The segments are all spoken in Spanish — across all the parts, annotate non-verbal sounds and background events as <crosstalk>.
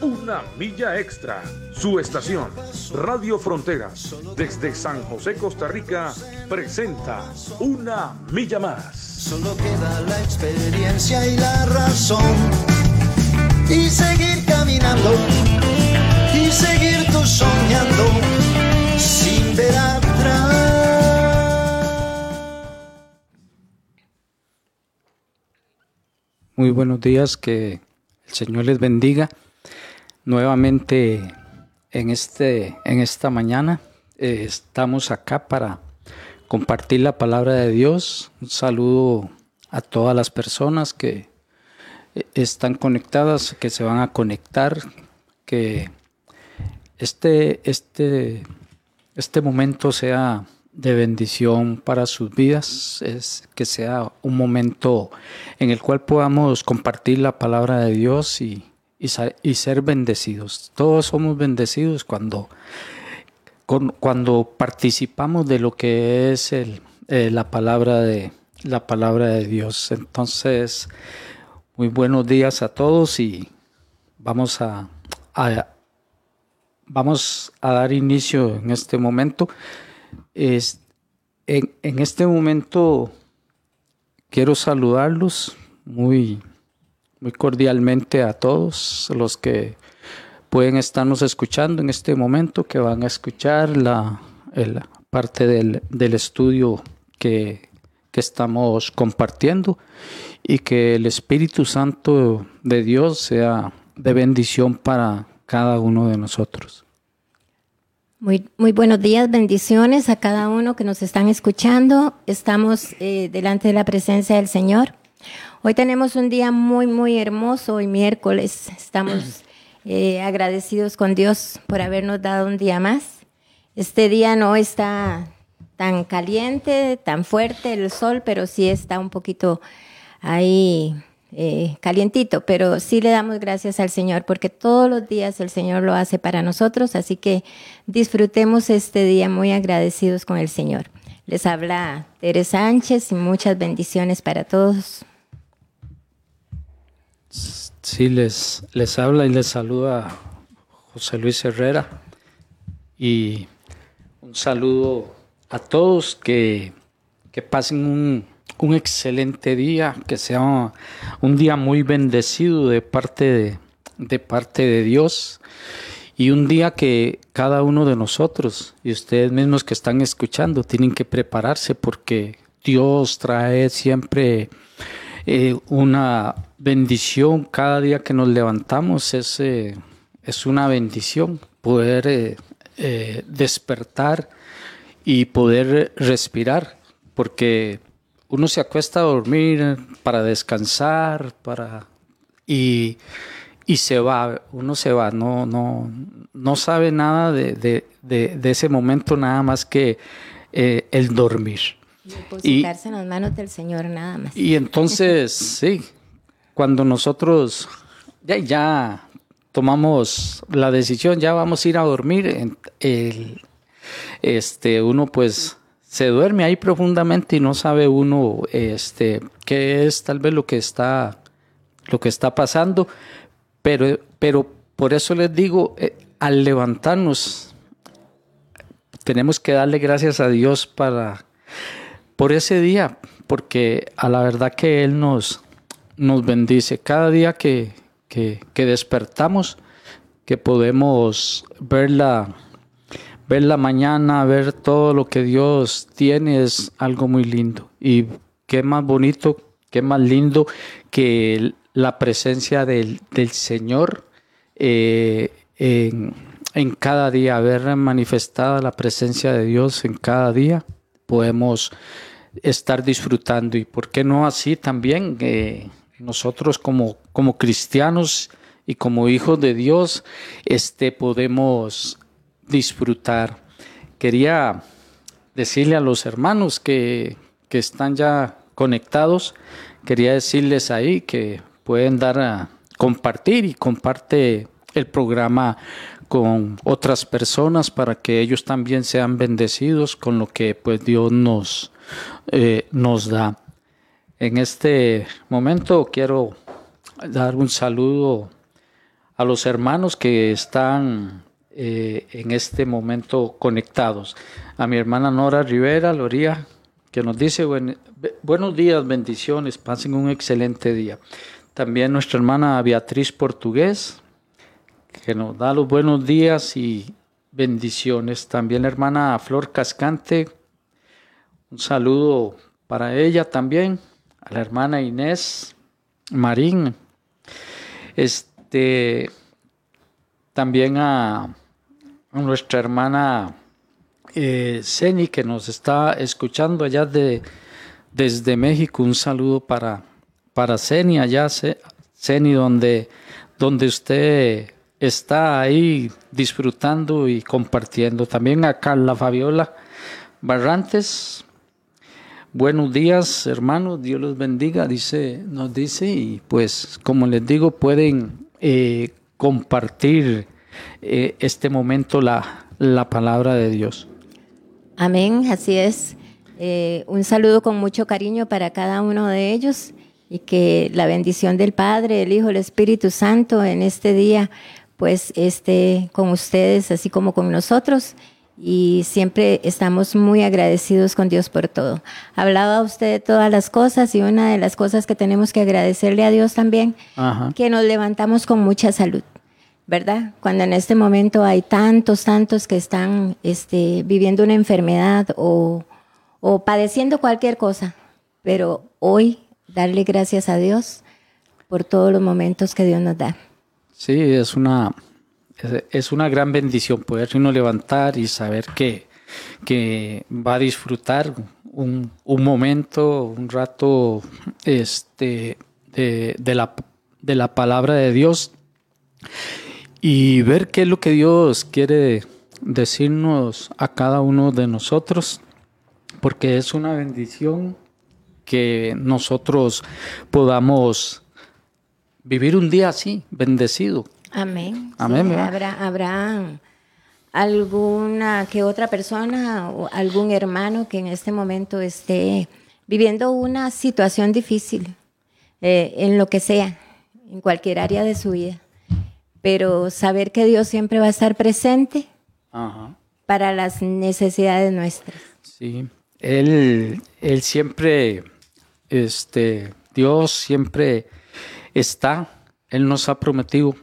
una milla extra. Su estación, Radio Fronteras, desde San José, Costa Rica, presenta Una Milla Más. Solo queda la experiencia y la razón. Y seguir caminando, y seguir tú soñando, sin ver atrás. Muy buenos días, que el Señor les bendiga. Nuevamente en, este, en esta mañana eh, estamos acá para compartir la palabra de Dios. Un saludo a todas las personas que eh, están conectadas, que se van a conectar, que este, este, este momento sea de bendición para sus vidas, es que sea un momento en el cual podamos compartir la palabra de Dios y, y, ser bendecidos. Todos somos bendecidos cuando, cuando participamos de lo que es el, eh, la, palabra de, la palabra de Dios. Entonces, muy buenos días a todos y vamos a, vamos a dar inicio en este momento. Es, en, este momento quiero saludarlos muy, muy cordialmente a todos los que pueden estarnos escuchando en este momento, que van a escuchar la, parte del, estudio que, estamos compartiendo y que el Espíritu Santo de Dios sea de bendición para cada uno de nosotros. Muy, muy buenos días, bendiciones a cada uno que nos están escuchando. Estamos eh, delante de la presencia del Señor. Hoy tenemos un día muy, muy hermoso, hoy miércoles. Estamos <clears throat> eh, agradecidos con Dios por habernos dado un día más. Este día no está tan caliente, tan fuerte el sol, pero sí está un poquito ahí eh, calientito, pero sí le damos gracias al Señor porque todos los días el Señor lo hace para nosotros, así que disfrutemos este día muy agradecidos con el Señor. Les habla Tere Sánchez y muchas bendiciones para todos. Sí, les, les habla y les saluda José Luis Herrera. Y un saludo a todos que, que pasen un un excelente día, que sea un día muy bendecido de parte de, de parte de Dios. Y un día que cada uno de nosotros y ustedes mismos que están escuchando tienen que prepararse porque Dios trae siempre eh, una bendición cada día que nos levantamos es, eh, es una bendición poder eh, despertar y poder respirar porque uno se acuesta a dormir para descansar, para y, y se va, uno se va, no, no, no sabe nada de, de, de, ese momento nada más que eh, el dormir. Y en las manos del Señor nada más. Y entonces, <laughs> sí, cuando nosotros ya, ya tomamos la decisión, ya vamos a ir a dormir, el, este, uno pues se duerme ahí profundamente y no sabe uno este, qué es tal vez lo que está, lo que está pasando, pero, pero por eso les digo, eh, al levantarnos, tenemos que darle gracias a Dios para, por ese día, porque a la verdad que Él nos, nos bendice. Cada día que, que, que despertamos, que podemos ver la ver la mañana, ver todo lo que Dios tiene es algo muy lindo. Y qué más bonito, qué más lindo que la presencia del, Señor eh, en, en, cada día, ver manifestada la presencia de Dios en cada día, podemos estar disfrutando. Y por qué no así también eh, nosotros como, como cristianos y como hijos de Dios, este, podemos disfrutar. Quería decirle a los hermanos que, que están ya conectados, quería decirles ahí que pueden dar a compartir y comparte el programa con otras personas para que ellos también sean bendecidos con lo que pues Dios nos, eh, nos da. En este momento quiero dar un saludo a los hermanos que están eh, en este momento conectados. A mi hermana Nora Rivera, Loría, que nos dice buenos días, bendiciones, pasen un excelente día. También nuestra hermana Beatriz Portugués, que nos da los buenos días y bendiciones. También la hermana Flor Cascante, un saludo para ella también. A la hermana Inés Marín. Este, también a, nuestra hermana eh, que nos está escuchando allá de, desde México. Un saludo para, para allá, Ceni, donde, donde usted está ahí disfrutando y compartiendo. También a Carla Fabiola Barrantes. Buenos días, hermanos. Dios los bendiga, dice, nos dice. Y pues, como les digo, pueden eh, compartir eh, este momento la, la palabra de Dios. Amén, así es. Eh, un saludo con mucho cariño para cada uno de ellos y que la bendición del Padre, el Hijo, el Espíritu Santo en este día pues esté con ustedes así como con nosotros y siempre estamos muy agradecidos con Dios por todo. Hablaba usted de todas las cosas y una de las cosas que tenemos que agradecerle a Dios también, que nos levantamos con mucha salud, ¿verdad? Cuando en este momento hay tantos, tantos que están este, viviendo una enfermedad o, o padeciendo cualquier cosa, pero hoy darle gracias a Dios por todos los momentos que Dios nos da. Sí, es una, es una gran bendición poder uno levantar y saber que, que va a disfrutar un, un momento, un rato este, de, de, la, de la palabra de Dios y ver qué es lo que Dios quiere decirnos a cada uno de nosotros, porque es una bendición que nosotros podamos vivir un día así, bendecido. Amén. Amén. habrá, habrá alguna que otra persona o algún hermano que en este momento esté viviendo una situación difícil, eh, en lo que sea, en cualquier área de su vida. Pero saber que Dios siempre va a estar presente para las necesidades nuestras. Sí, Él, él siempre, este, Dios siempre está, Él nos ha prometido.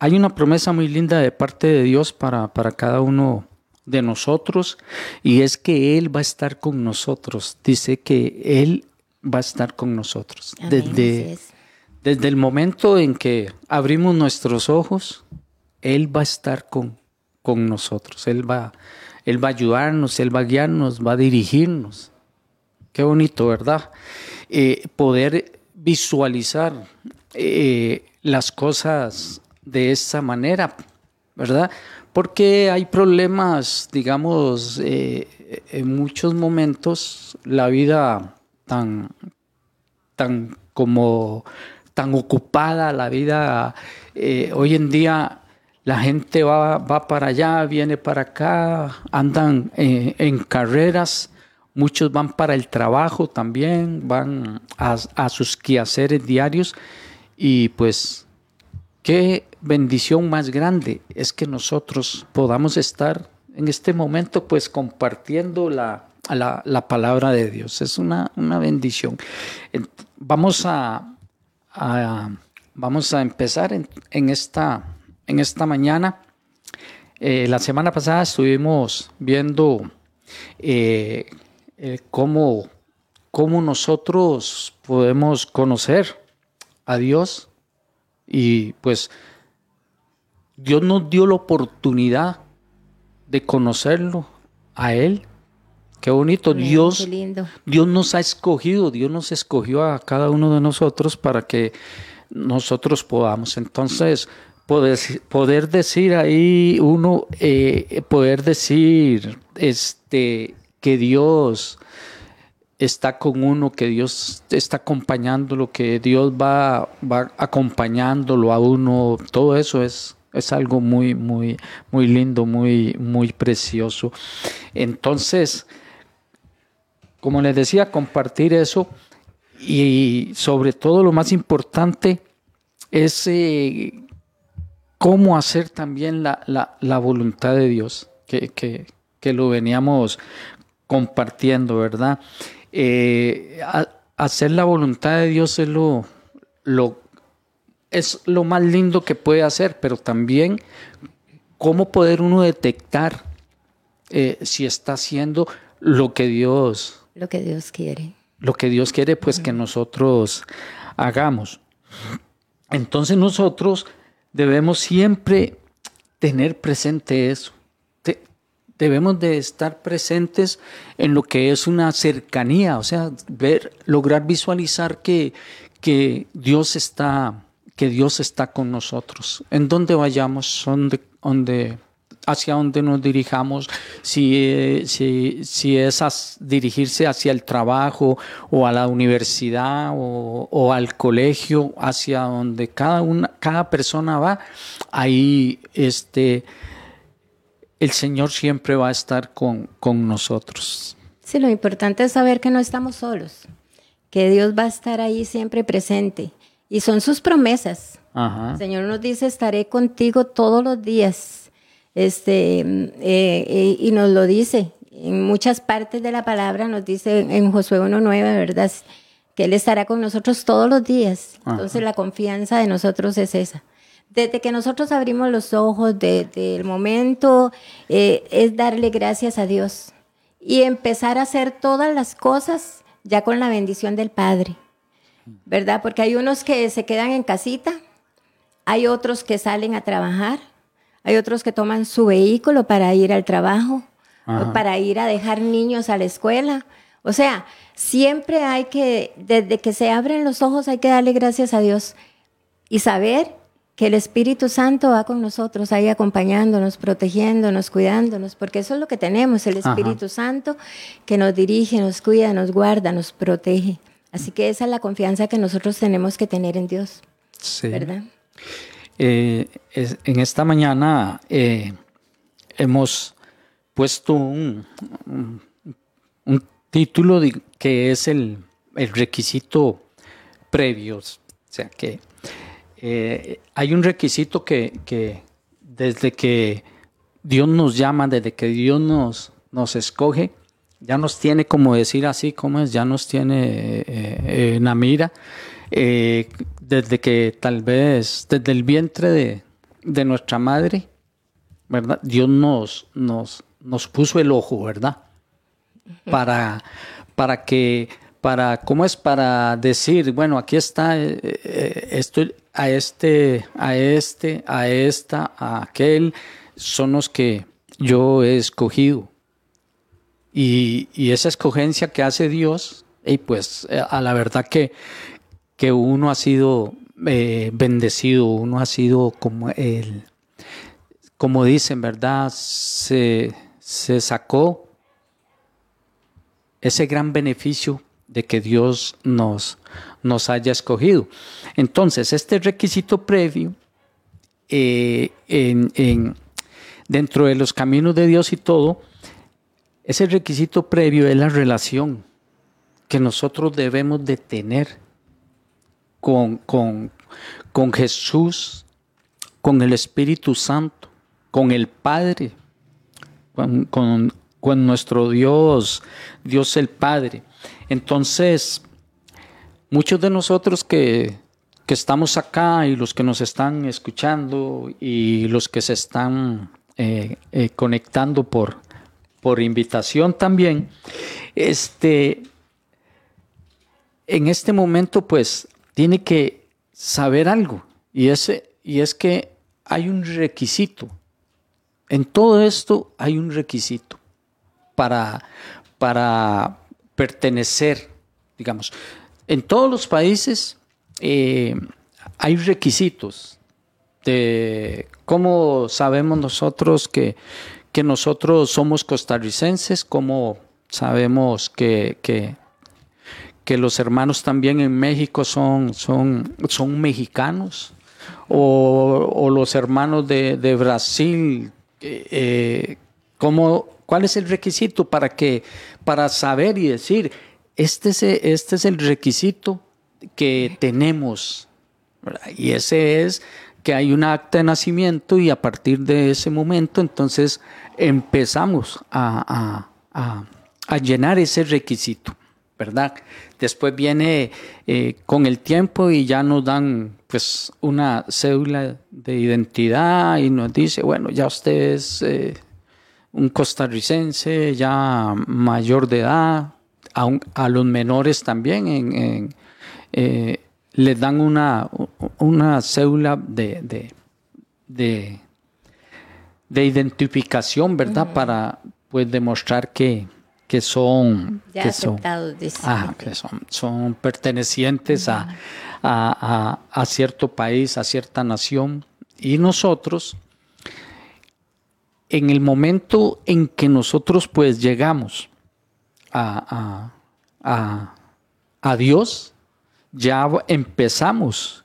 Hay una promesa muy linda de parte de Dios para, para cada uno de nosotros y es que Él va a estar con nosotros. Dice que Él va a estar con nosotros. desde, desde el momento en que abrimos nuestros ojos, Él va a estar con, con nosotros. Él va, él va a ayudarnos, Él va a guiarnos, va a dirigirnos. Qué bonito, ¿verdad? Eh, poder visualizar eh, las cosas de esa manera, ¿verdad? Porque hay problemas, digamos, eh, en muchos momentos la vida tan, tan como tan ocupada, la vida eh, hoy en día la gente va, va, para allá, viene para acá, andan en carreras Muchos van para el trabajo también, van a, sus quehaceres diarios y pues qué bendición más grande es que nosotros podamos estar en este momento pues compartiendo la, la, palabra de Dios. Es una, una bendición. Vamos a, vamos a empezar en, esta, en esta mañana. Eh, la semana pasada estuvimos viendo eh, eh, cómo, nosotros podemos conocer a Dios y pues Dios nos dio la oportunidad de conocerlo a Él. Qué bonito. Dios, Dios nos ha escogido, Dios nos escogió a cada uno de nosotros para que nosotros podamos. Entonces, poder, poder decir ahí uno, eh, poder decir, este, que Dios está con uno, que Dios está acompañándolo, que Dios va, va acompañándolo a uno, todo eso es, es algo muy, muy, muy lindo, muy, muy precioso. Entonces, como les decía, compartir eso y sobre todo lo más importante es eh, cómo hacer también la, la, voluntad de Dios, que, que, que, lo veníamos compartiendo, ¿verdad? Eh, hacer la voluntad de Dios es lo, lo, es lo más lindo que puede hacer, pero también cómo poder uno detectar eh, si está haciendo lo que Dios lo que Dios quiere lo que Dios quiere pues que nosotros hagamos. Entonces nosotros debemos siempre tener presente eso. Debemos de estar presentes en lo que es una cercanía, o sea, ver, lograr visualizar que, que Dios está, que Dios está con nosotros. En donde vayamos, donde, donde hacia donde nos dirijamos, si, eh, si, si es dirigirse hacia el trabajo o a la universidad o, al colegio, hacia donde cada, una, cada persona va, ahí este, el Señor siempre va a estar con, con nosotros. Sí, lo importante es saber que no estamos solos, que Dios va a estar ahí siempre presente. Y son sus promesas. El Señor nos dice, estaré contigo todos los días este, eh, eh, y nos lo dice. En muchas partes de la palabra nos dice en Josué 1.9, ¿verdad? Que Él estará con nosotros todos los días. Entonces la confianza de nosotros es esa. Desde que nosotros abrimos los ojos, desde el momento, eh, es darle gracias a Dios y empezar a hacer todas las cosas ya con la bendición del Padre, ¿verdad? Porque hay unos que se quedan en casita, hay otros que salen a trabajar, hay otros que toman su vehículo para ir al trabajo, para ir a dejar niños a la escuela. O sea, siempre hay que, desde que se abren los ojos, hay que darle gracias a Dios y saber que el Espíritu Santo va con nosotros, ahí acompañándonos, protegiéndonos, cuidándonos, porque eso es lo que tenemos, el Espíritu Santo que nos dirige, nos cuida, nos guarda, nos protege. Así que esa es la confianza que nosotros tenemos que tener en Dios. Sí. ¿Verdad? Eh, en esta mañana eh, hemos puesto un, título que es el, requisito previo. O sea que eh, hay un requisito que, desde que Dios nos llama, desde que Dios nos, nos escoge, ya nos tiene, como decir así, como es, ya nos tiene en la mira eh, desde que tal vez, desde el vientre de, nuestra madre, ¿verdad? Dios nos, nos, nos puso el ojo, ¿verdad? Para, para que, para, ¿cómo es? Para decir, bueno, aquí está eh, eh, esto, a este, a este, a esta, a aquel, son los que yo he escogido. Y, y esa escogencia que hace Dios, y pues a la verdad que, que uno ha sido eh, bendecido, uno ha sido como el, como dicen, ¿verdad? Se, sacó ese gran beneficio de que Dios nos, nos haya escogido. Entonces, este requisito previo eh, en, dentro de los caminos de Dios y todo, ese requisito previo es la relación que nosotros debemos de tener con, con, con Jesús, con el Espíritu Santo, con el Padre, con, con, nuestro Dios, Dios el Padre. Entonces, muchos de nosotros que, que, estamos acá y los que nos están escuchando y los que se están eh, eh, conectando por, por invitación también, este, en este momento pues tiene que saber algo y, ese, y es que hay un requisito. En todo esto hay un requisito para, para pertenecer, digamos. En todos los países eh, hay requisitos de cómo sabemos nosotros que, que nosotros somos costarricenses, cómo sabemos que, que, los hermanos también en México son, son, son mexicanos, o, los hermanos de, Brasil, eh, ¿cuál es el requisito para, que, para saber y decir, este es, este es el requisito que tenemos? Y ese es que hay un acta de nacimiento y a partir de ese momento entonces empezamos a, llenar ese requisito, ¿verdad? Después viene eh, con el tiempo y ya nos dan pues una cédula de identidad y nos dice, bueno, ya usted es eh, un costarricense ya mayor de edad, a, los menores también en, eh, les dan una, una cédula de, de, de, identificación, ¿verdad? Para pues demostrar que, que son, que son, que son, son pertenecientes a, a, a, cierto país, a cierta nación. Y nosotros, en el momento en que nosotros pues llegamos a, a, a Dios, ya empezamos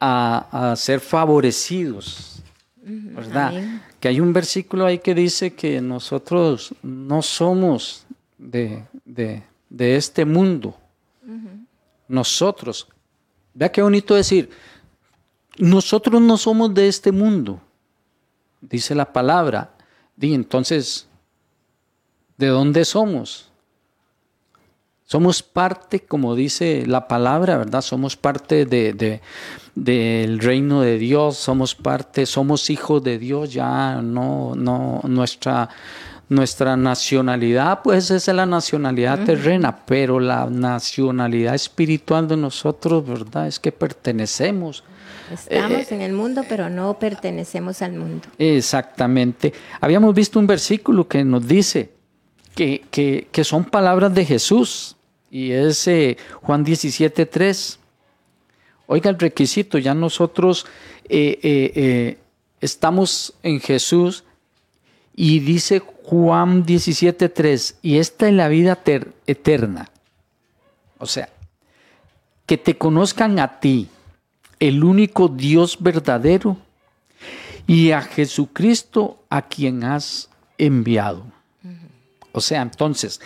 a, ser favorecidos, ¿verdad? Que hay un versículo ahí que dice que nosotros no somos de, este mundo. Nosotros, vea qué bonito decir, nosotros no somos de este mundo, dice la palabra. Y entonces, ¿de dónde somos? Somos parte, como dice la palabra, ¿verdad? Somos parte de, del reino de Dios, somos parte, somos hijos de Dios, ya no, no, nuestra, nuestra nacionalidad, pues esa es la nacionalidad terrena, pero la nacionalidad espiritual de nosotros, ¿verdad? Es que pertenecemos. Estamos en el mundo, pero no pertenecemos al mundo. Exactamente. Habíamos visto un versículo que nos dice que, que, son palabras de Jesús y es eh, Juan 17, 3. Oiga el requisito, ya nosotros eh, eh, estamos en Jesús y dice Juan 17, 3, y esta es la vida eterna. O sea, que te conozcan a ti, el único Dios verdadero, y a Jesucristo a quien has enviado. O sea, entonces,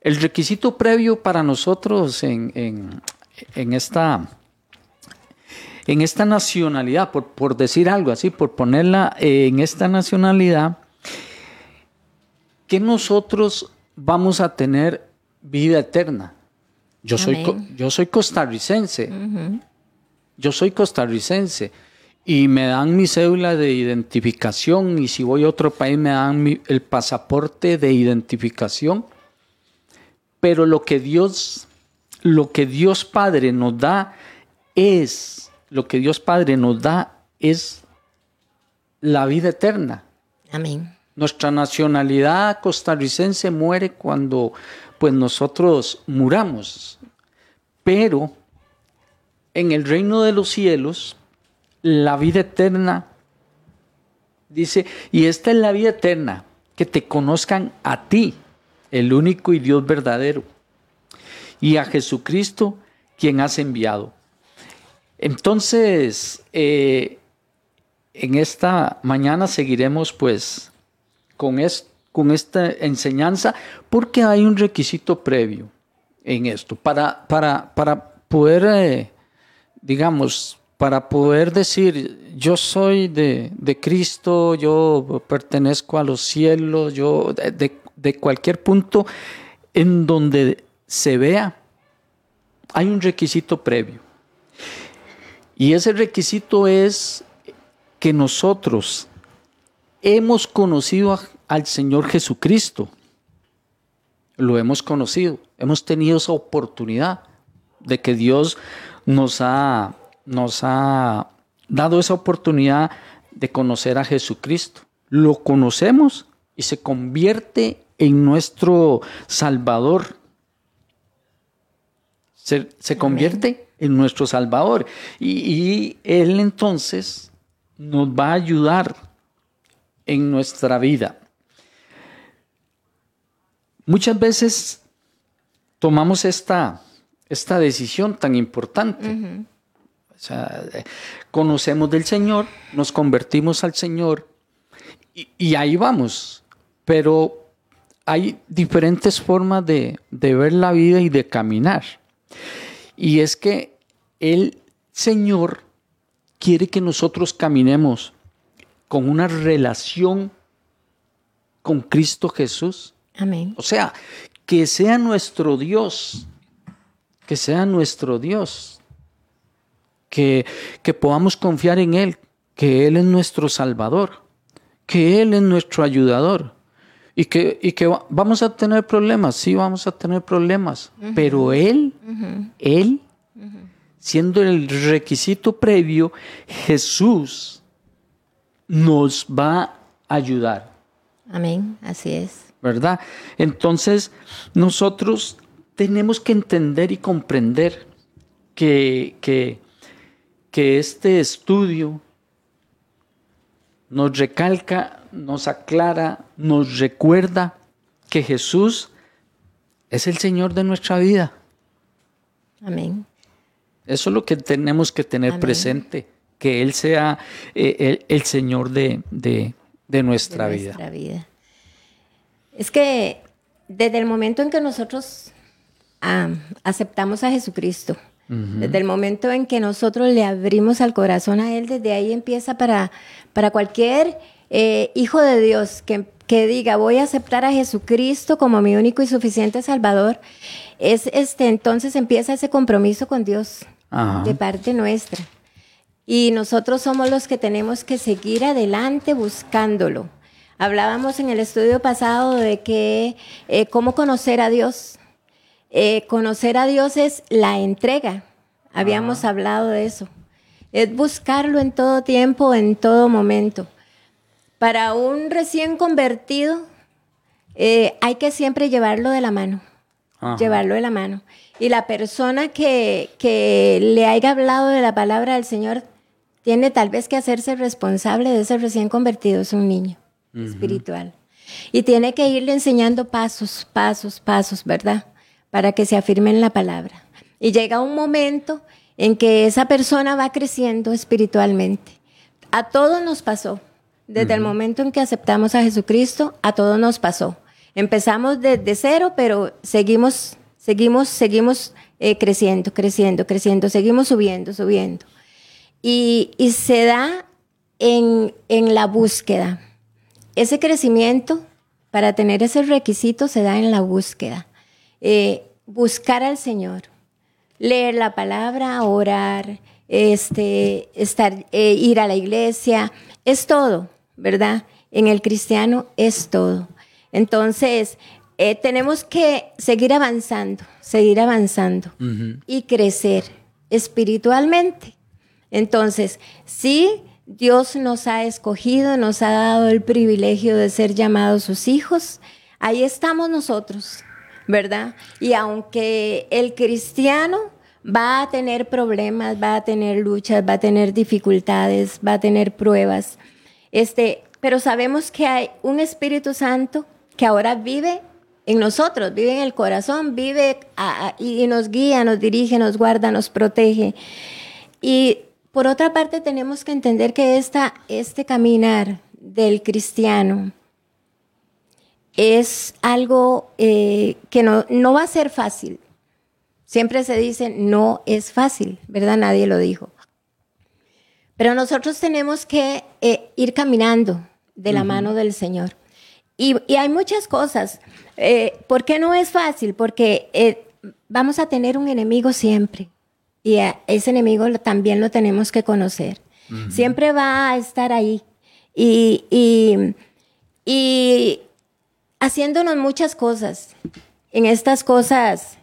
el requisito previo para nosotros en, esta, en esta nacionalidad, por, por, decir algo así, por ponerla en esta nacionalidad, que nosotros vamos a tener vida eterna. Yo soy, yo soy costarricense. Yo soy costarricense. Y me dan mi cédula de identificación y si voy a otro país me dan el pasaporte de identificación pero lo que Dios, lo que Dios Padre nos da es, lo que Dios Padre nos da es la vida eterna. Amén. Nuestra nacionalidad costarricense muere cuando pues nosotros muramos. Pero en el reino de los cielos, la vida eterna dice, y esta es la vida eterna, que te conozcan a ti, el único y Dios verdadero, y a Jesucristo quien has enviado. Entonces, eh, en esta mañana seguiremos pues con, con esta enseñanza porque hay un requisito previo en esto. Para, para, para poder, eh, digamos, para poder decir, yo soy de, Cristo, yo pertenezco a los cielos, yo de, de cualquier punto en donde se vea, hay un requisito previo. Y ese requisito es que nosotros hemos conocido al Señor Jesucristo. Lo hemos conocido, hemos tenido esa oportunidad de que Dios nos ha, nos ha dado esa oportunidad de conocer a Jesucristo. Lo conocemos y se convierte en nuestro Salvador. Se, convierte en nuestro Salvador. Y, Él entonces nos va a ayudar en nuestra vida. Muchas veces tomamos esta, esta decisión tan importante. O sea, eh, conocemos del Señor, nos convertimos al Señor y, y ahí vamos. Pero hay diferentes formas de, de, ver la vida y de caminar. Y es que el Señor quiere que nosotros caminemos con una relación con Cristo Jesús. Amén. O sea, que sea nuestro Dios, que sea nuestro Dios, que, que podamos confiar en Él, que Él es nuestro Salvador, que Él es nuestro ayudador. Y que, y que vamos a tener problemas, sí vamos a tener problemas, uh -huh. pero Él, uh -huh. Él, uh -huh. siendo el requisito previo, Jesús nos va a ayudar. Amén, así es. ¿Verdad? Entonces, nosotros tenemos que entender y comprender que, que, que este estudio nos recalca, nos aclara, nos recuerda que Jesús es el Señor de nuestra vida. Amén. Eso es lo que tenemos que tener Amén. presente, que Él sea eh, el, el, Señor de, de, de, nuestra, de vida. nuestra vida. Es que desde el momento en que nosotros um, aceptamos a Jesucristo, uh -huh. desde el momento en que nosotros le abrimos al corazón a Él, desde ahí empieza para, para cualquier eh, hijo de Dios que, que, diga voy a aceptar a Jesucristo como mi único y suficiente Salvador, es este entonces empieza ese compromiso con Dios uh -huh. de parte nuestra. Y nosotros somos los que tenemos que seguir adelante buscándolo. Hablábamos en el estudio pasado de que eh, cómo conocer a Dios. Eh, conocer a Dios es la entrega. Habíamos ah. hablado de eso. Es buscarlo en todo tiempo, en todo momento. Para un recién convertido, eh, hay que siempre llevarlo de la mano. Ajá. Llevarlo de la mano. Y la persona que, que le haya hablado de la palabra del Señor tiene tal vez que hacerse responsable de ese recién convertido, es un niño uh -huh. espiritual. Y tiene que irle enseñando pasos, pasos, pasos, ¿verdad? Para que se afirme en la palabra. Y llega un momento en que esa persona va creciendo espiritualmente. A todos nos pasó. Desde uh -huh. el momento en que aceptamos a Jesucristo, a todos nos pasó. Empezamos desde cero, pero seguimos, seguimos, seguimos eh, creciendo, creciendo, creciendo, seguimos subiendo, subiendo. Y, y se da en, en, la búsqueda. Ese crecimiento, para tener ese requisito, se da en la búsqueda. Eh, buscar al Señor, leer la palabra, orar, este, estar, eh, ir a la iglesia, es todo, ¿verdad? En el cristiano es todo. Entonces, eh, tenemos que seguir avanzando, seguir avanzando uh -huh. y crecer espiritualmente. Entonces, sí, Dios nos ha escogido, nos ha dado el privilegio de ser llamados sus hijos. Ahí estamos nosotros, ¿verdad? Y aunque el cristiano va a tener problemas, va a tener luchas, va a tener dificultades, va a tener pruebas, este, pero sabemos que hay un Espíritu Santo que ahora vive en nosotros, vive en el corazón, vive y nos guía, nos dirige, nos guarda, nos protege. Y por otra parte, tenemos que entender que esta, este caminar del cristiano es algo eh, que no, no va a ser fácil. Siempre se dice, no es fácil, ¿verdad? Nadie lo dijo. Pero nosotros tenemos que eh, ir caminando de la uh -huh. mano del Señor. Y, y, hay muchas cosas. Eh, ¿Por qué no es fácil? Porque eh, vamos a tener un enemigo siempre. Y a ese enemigo también lo tenemos que conocer. Uh -huh. Siempre va a estar ahí. Y, y, y, haciéndonos muchas cosas. En estas cosas,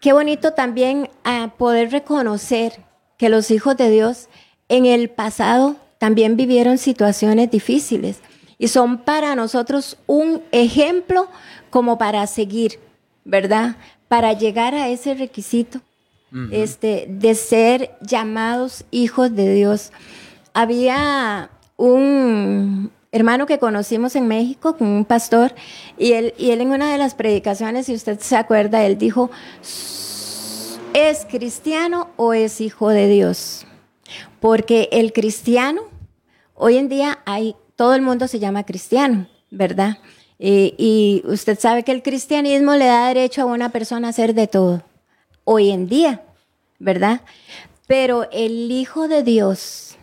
qué bonito también a poder reconocer que los hijos de Dios en el pasado también vivieron situaciones difíciles y son para nosotros un ejemplo como para seguir, ¿verdad? Para llegar a ese requisito uh -huh. este, de ser llamados hijos de Dios. Había un, hermano que conocimos en México, con un pastor, y él, y él en una de las predicaciones, si usted se acuerda, él dijo, ¿es cristiano o es hijo de Dios? Porque el cristiano, hoy en día hay, todo el mundo se llama cristiano, ¿verdad? Y, y usted sabe que el cristianismo le da derecho a una persona a hacer de todo, hoy en día, ¿verdad? Pero el Hijo de Dios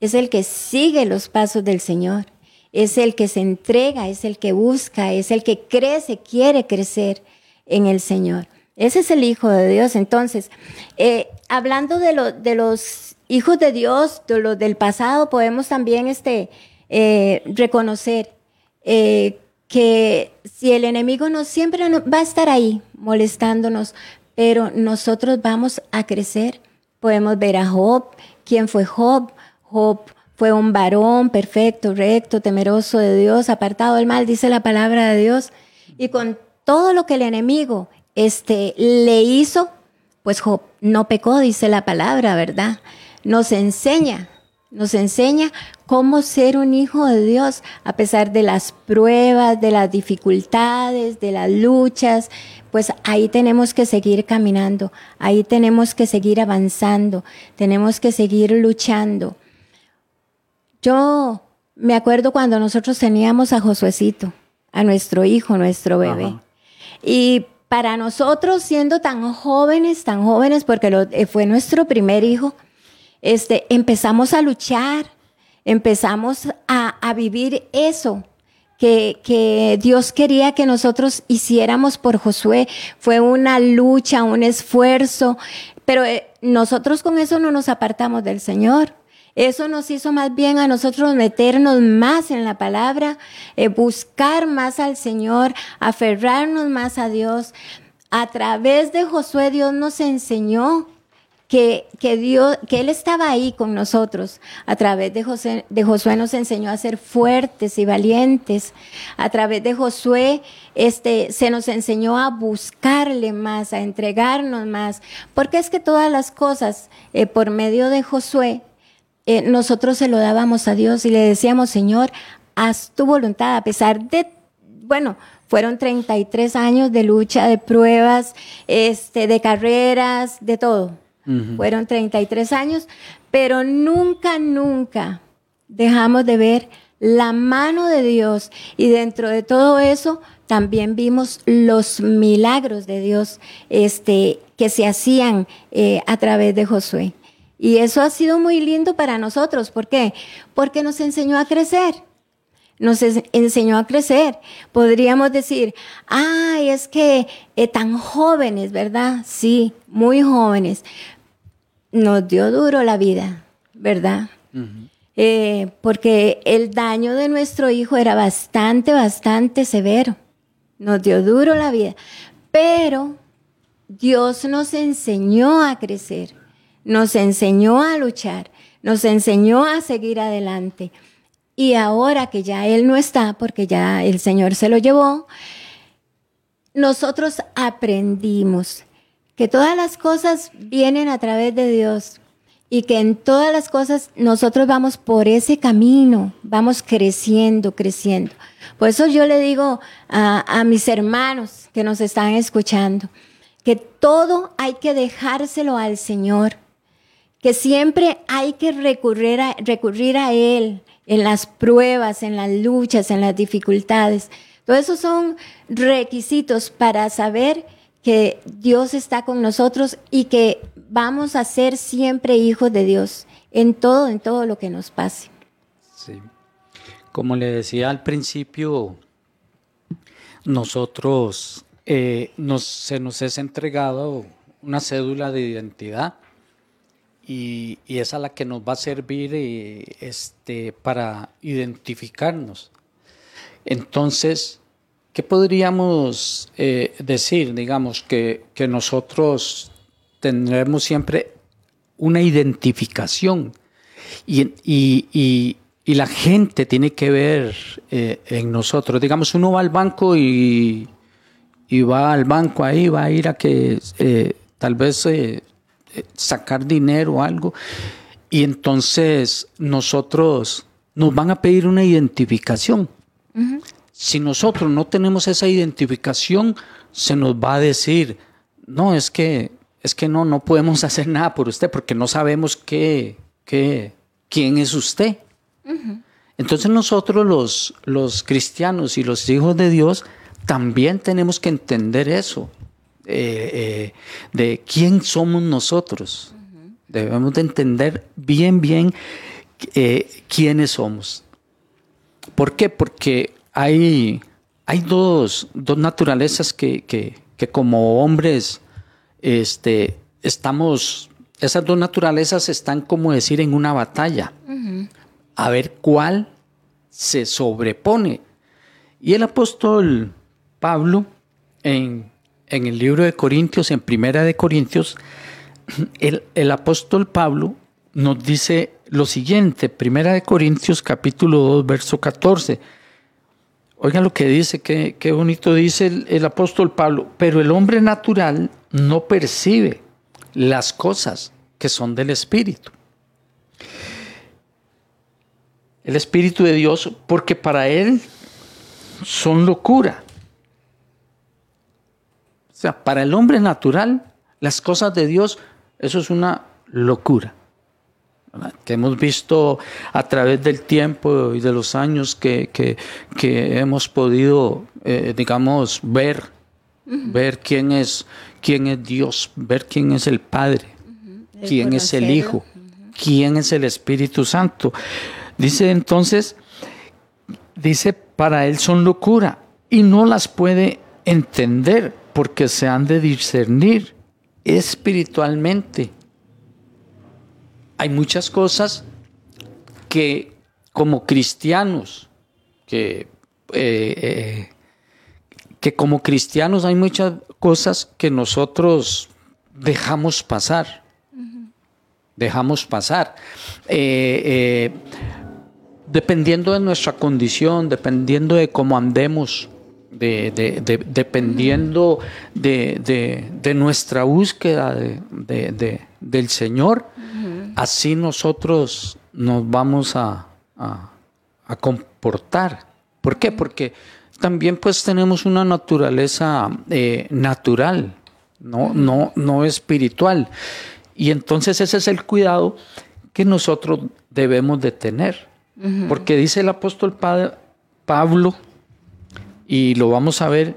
es el que sigue los pasos del Señor, es el que se entrega, es el que busca, es el que crece, quiere crecer en el Señor. Ese es el Hijo de Dios. Entonces, eh, hablando de, de, los hijos de Dios, de los del pasado, podemos también este, eh, reconocer eh, que si el enemigo no siempre va a estar ahí molestándonos, pero nosotros vamos a crecer. Podemos ver a Job. ¿Quién fue Job? Job fue un varón perfecto, recto, temeroso de Dios, apartado del mal, dice la palabra de Dios. Y con todo lo que el enemigo este, le hizo, pues no pecó, dice la palabra, ¿verdad? Nos enseña, nos enseña cómo ser un hijo de Dios a pesar de las pruebas, de las dificultades, de las luchas. Pues ahí tenemos que seguir caminando, ahí tenemos que seguir avanzando, tenemos que seguir luchando. Yo me acuerdo cuando nosotros teníamos a Josuecito, a nuestro hijo, nuestro bebé. Y para nosotros, siendo tan jóvenes, tan jóvenes, porque eh, fue nuestro primer hijo, este, empezamos a luchar, empezamos a, vivir eso. Que, que, Dios quería que nosotros hiciéramos por Josué. Fue una lucha, un esfuerzo, pero eh, nosotros con eso no nos apartamos del Señor. Eso nos hizo más bien a nosotros meternos más en la palabra, eh, buscar más al Señor, aferrarnos más a Dios. A través de Josué Dios nos enseñó que, que, Dios, que Él estaba ahí con nosotros. A través de, Josué nos enseñó a ser fuertes y valientes. A través de Josué este, se nos enseñó a buscarle más, a entregarnos más. Porque es que todas las cosas eh, por medio de Josué eh, nosotros se lo dábamos a Dios y le decíamos, Señor, haz tu voluntad, a pesar de, bueno, fueron 33 años de lucha, de pruebas, este, de carreras, de todo. Fueron 33 años, pero nunca, nunca dejamos de ver la mano de Dios y dentro de todo eso también vimos los milagros de Dios este, que se hacían eh, a través de Josué. Y eso ha sido muy lindo para nosotros. ¿Por qué? Porque nos enseñó a crecer. Nos enseñó a crecer. Podríamos decir, ay, es que eh, tan jóvenes, ¿verdad? Sí, muy jóvenes. Nos dio duro la vida, ¿verdad? Eh, porque el daño de nuestro hijo era bastante, bastante severo. Nos dio duro la vida. Pero Dios nos enseñó a crecer nos enseñó a luchar, nos enseñó a seguir adelante. Y ahora que ya Él no está, porque ya el Señor se lo llevó, nosotros aprendimos que todas las cosas vienen a través de Dios y que en todas las cosas nosotros vamos por ese camino, vamos creciendo, creciendo. Por eso yo le digo a, a mis hermanos que nos están escuchando, que todo hay que dejárselo al Señor que siempre hay que recurrir a, Él en las pruebas, en las luchas, en las dificultades. Todos esos son requisitos para saber que Dios está con nosotros y que vamos a ser siempre hijos de Dios en todo, en todo lo que nos pase. Sí. Como le decía al principio, nosotros eh, se nos es entregado una cédula de identidad y, y esa es la que nos va a servir eh, este, para identificarnos. Entonces, ¿qué podríamos eh, decir? Digamos que, que, nosotros tendremos siempre una identificación y, y, y la gente tiene que ver eh, en nosotros. Digamos, uno va al banco y, va al banco ahí, va a ir a que tal vez sacar dinero o algo. Y entonces nosotros nos van a pedir una identificación. Si nosotros no tenemos esa identificación, se nos va a decir, no, es que, es que no, no podemos <laughs> hacer nada por usted porque no sabemos qué, qué, quién es usted. Entonces nosotros los, los cristianos y los hijos de Dios también tenemos que entender eso, eh, eh, de quién somos nosotros. Debemos de entender bien, bien eh, quiénes somos. ¿Por qué? Porque hay, hay dos, dos naturalezas que, que, que, como hombres este, estamos, esas dos naturalezas están como decir en una batalla, a ver cuál se sobrepone. Y el apóstol Pablo, en, en el libro de Corintios, en Primera de Corintios, <clears throat> el, apóstol Pablo nos dice lo siguiente, Primera de Corintios capítulo 2, verso 14. Oigan lo que dice, qué, bonito dice el, apóstol Pablo, pero el hombre natural no percibe las cosas que son del Espíritu. El Espíritu de Dios, porque para él son locura. Sea, para el hombre natural, las cosas de Dios, eso es una locura que hemos visto a través del tiempo y de los años que, que, que hemos podido, eh, digamos, ver, uh -huh. ver quién es, quién es Dios, ver quién es el Padre, uh -huh. quién es el Hijo, uh -huh. quién es el Espíritu Santo. Dice entonces, dice, para Él son locura y no las puede entender porque se han de discernir espiritualmente hay muchas cosas que como cristianos, que, eh, eh, que como cristianos hay muchas cosas que nosotros dejamos pasar. Uh -huh. Dejamos pasar. Eh, dependiendo de nuestra condición, dependiendo de cómo andemos, de, de, de, dependiendo de, nuestra búsqueda del Señor, así nosotros nos vamos a, a, a, comportar. ¿Por qué? Porque también pues tenemos una naturaleza eh, natural, no, no, no espiritual. Y entonces ese es el cuidado que nosotros debemos de tener. Uh -huh. Porque dice el apóstol Pablo, y lo vamos a ver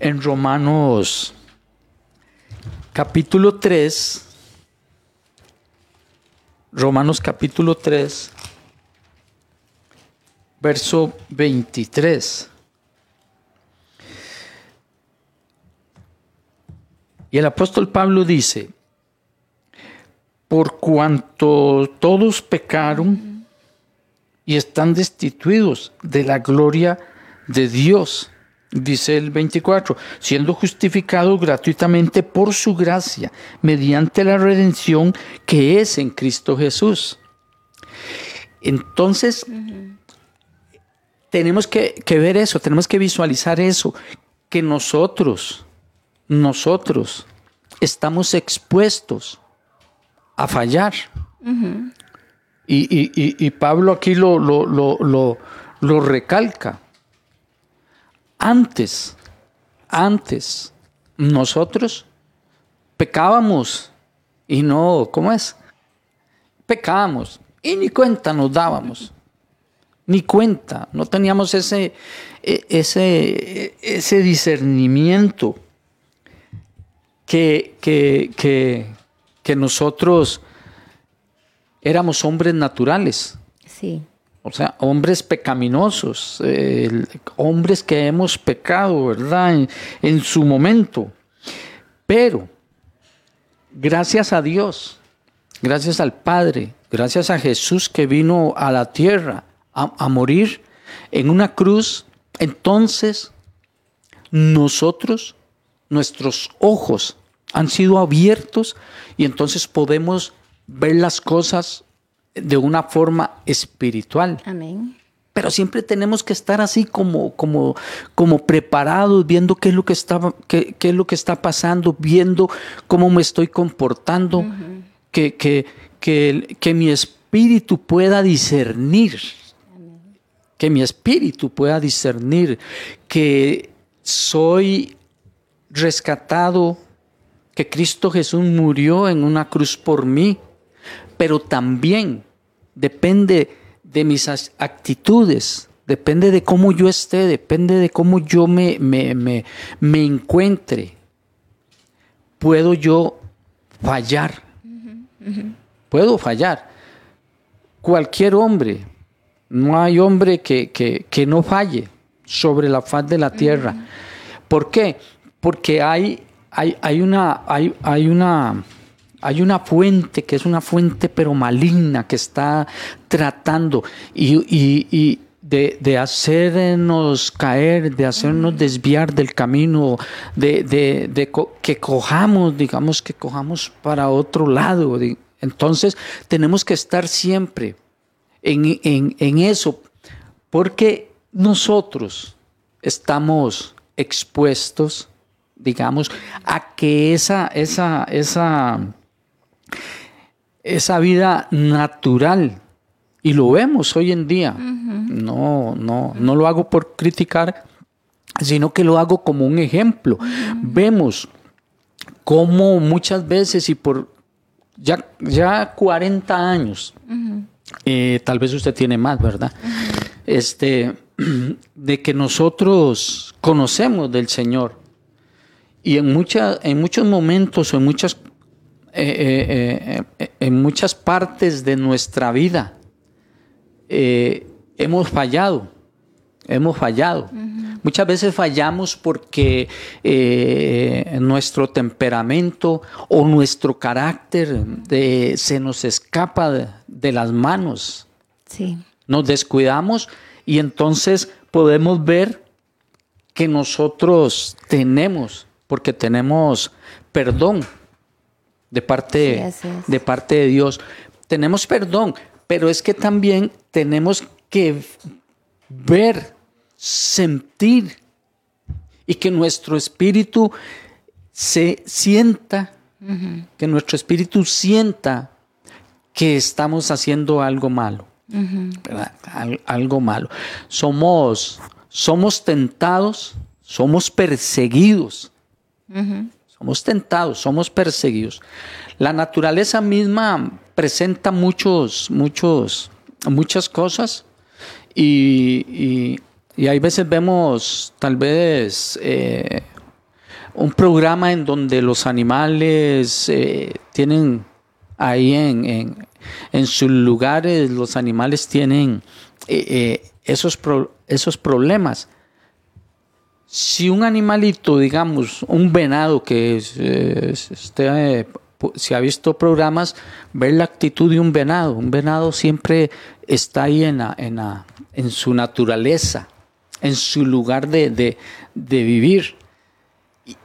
en Romanos capítulo 3, Romanos capítulo 3, verso 23. Y el apóstol Pablo dice, por cuanto todos pecaron y están destituidos de la gloria de Dios, dice el 24, siendo justificados gratuitamente por su gracia, mediante la redención que es en Cristo Jesús. Entonces, uh -huh. tenemos que, que, ver eso, tenemos que visualizar eso, que nosotros, nosotros estamos expuestos a fallar. Uh -huh. y, y, y, y, Pablo aquí lo, lo, lo, lo recalca antes, antes, nosotros pecábamos y no, ¿cómo es? Pecábamos y ni cuenta nos dábamos. Ni cuenta, no teníamos ese, e, ese, ese discernimiento que, que, que, que nosotros éramos hombres naturales. Sí. O sea, hombres pecaminosos, hombres que hemos pecado, ¿verdad? En, en, su momento. Pero, gracias a Dios, gracias al Padre, gracias a Jesús que vino a la tierra a, a morir en una cruz, entonces nosotros, nuestros ojos han sido abiertos y entonces podemos ver las cosas de una forma espiritual. Amén. Pero siempre tenemos que estar así como, como, como preparados, viendo qué es lo que está, qué, qué es lo que está pasando, viendo cómo me estoy comportando, uh -huh. que, que, que, que mi espíritu pueda discernir que mi espíritu pueda discernir que soy rescatado, que Cristo Jesús murió en una cruz por mí, pero también depende de mis actitudes, depende de cómo yo esté, depende de cómo yo me, me, me, encuentre. Puedo yo fallar. Puedo fallar. Cualquier hombre, no hay hombre que, que, no falle sobre la faz de la tierra. ¿Por qué? Porque hay, hay, hay, una, hay, hay una hay una fuente que es una fuente pero maligna que está tratando y, de, hacernos caer, de hacernos desviar del camino, de, que cojamos, digamos que cojamos para otro lado. Entonces tenemos que estar siempre en, en eso, porque nosotros estamos expuestos, digamos, a que esa, esa, esa esa vida natural. Y lo vemos hoy en día. No, no, no lo hago por criticar, sino que lo hago como un ejemplo. Vemos cómo muchas veces y por ya, ya 40 años, eh, tal vez usted tiene más, ¿verdad? Este, <clears throat> de que nosotros conocemos del Señor. Y en, mucha, en muchos momentos o en muchas eh, eh, eh, en muchas partes de nuestra vida hemos fallado, hemos fallado. Muchas veces fallamos porque nuestro temperamento o nuestro carácter se nos escapa de, las manos. Sí. Nos descuidamos y entonces podemos ver que nosotros tenemos, porque tenemos perdón de parte, de parte de Dios. Tenemos perdón, pero es que también tenemos que ver, sentir y que nuestro espíritu se sienta, que nuestro espíritu sienta que estamos haciendo algo malo. algo malo. Somos, somos tentados, somos perseguidos. Somos tentados, somos perseguidos. La naturaleza misma presenta muchos, muchos, muchas cosas y, hay veces vemos tal vez eh, un programa en donde los animales eh, tienen ahí en, en, sus lugares, los animales tienen eh, esos, esos problemas si un animalito, digamos, un venado que este, se ha visto programas, ver la actitud de un venado. Un venado siempre está ahí en, en, en su naturaleza, en su lugar de, de, de vivir.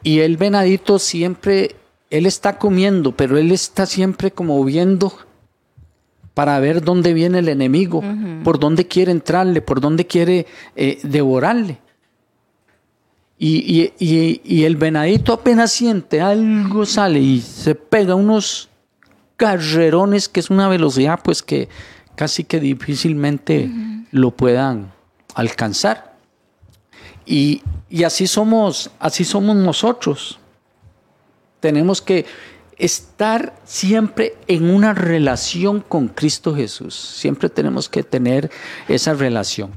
Y, el venadito siempre, él está comiendo, pero él está siempre como viendo para ver dónde viene el enemigo, por dónde quiere entrarle, por dónde quiere eh, devorarle. Y, el venadito apenas siente algo, sale y se pega unos carrerones que es una velocidad pues que casi que difícilmente lo puedan alcanzar. Y, así somos, así somos nosotros. Tenemos que estar siempre en una relación con Cristo Jesús. Siempre tenemos que tener esa relación.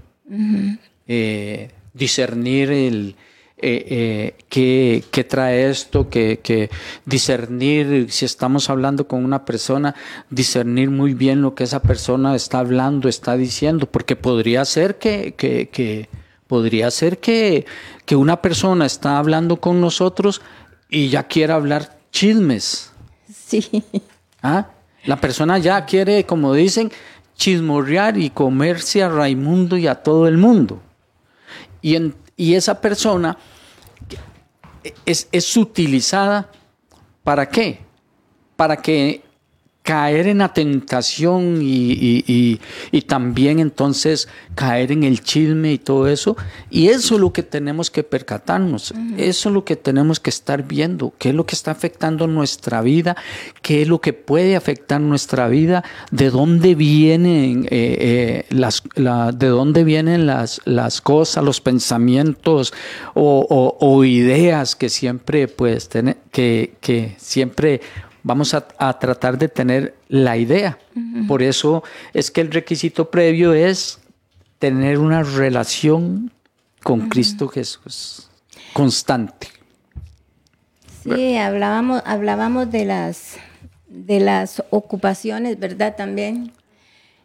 Eh, discernir el, eh, eh, qué, trae esto, que, discernir, si estamos hablando con una persona, discernir muy bien lo que esa persona está hablando, está diciendo, porque podría ser que, que, podría ser que, que una persona está hablando con nosotros y ya quiere hablar chismes. Sí. ¿Ah? La persona ya quiere, como dicen, chismorrear y comerse a Raimundo y a todo el mundo. Y en, y esa persona es, utilizada para qué? Para que caer en la tentación y, también entonces caer en el chisme y todo eso. Y eso es lo que tenemos que percatarnos, eso es lo que tenemos que estar viendo, qué es lo que está afectando nuestra vida, qué es lo que puede afectar nuestra vida, de dónde vienen, eh, eh, las, de dónde vienen las, las cosas, los pensamientos o, ideas que siempre, pues, que, que siempre vamos a, tratar de tener la idea. Por eso es que el requisito previo es tener una relación con Cristo Jesús constante. Sí, hablábamos, hablábamos de las de las ocupaciones, ¿verdad? También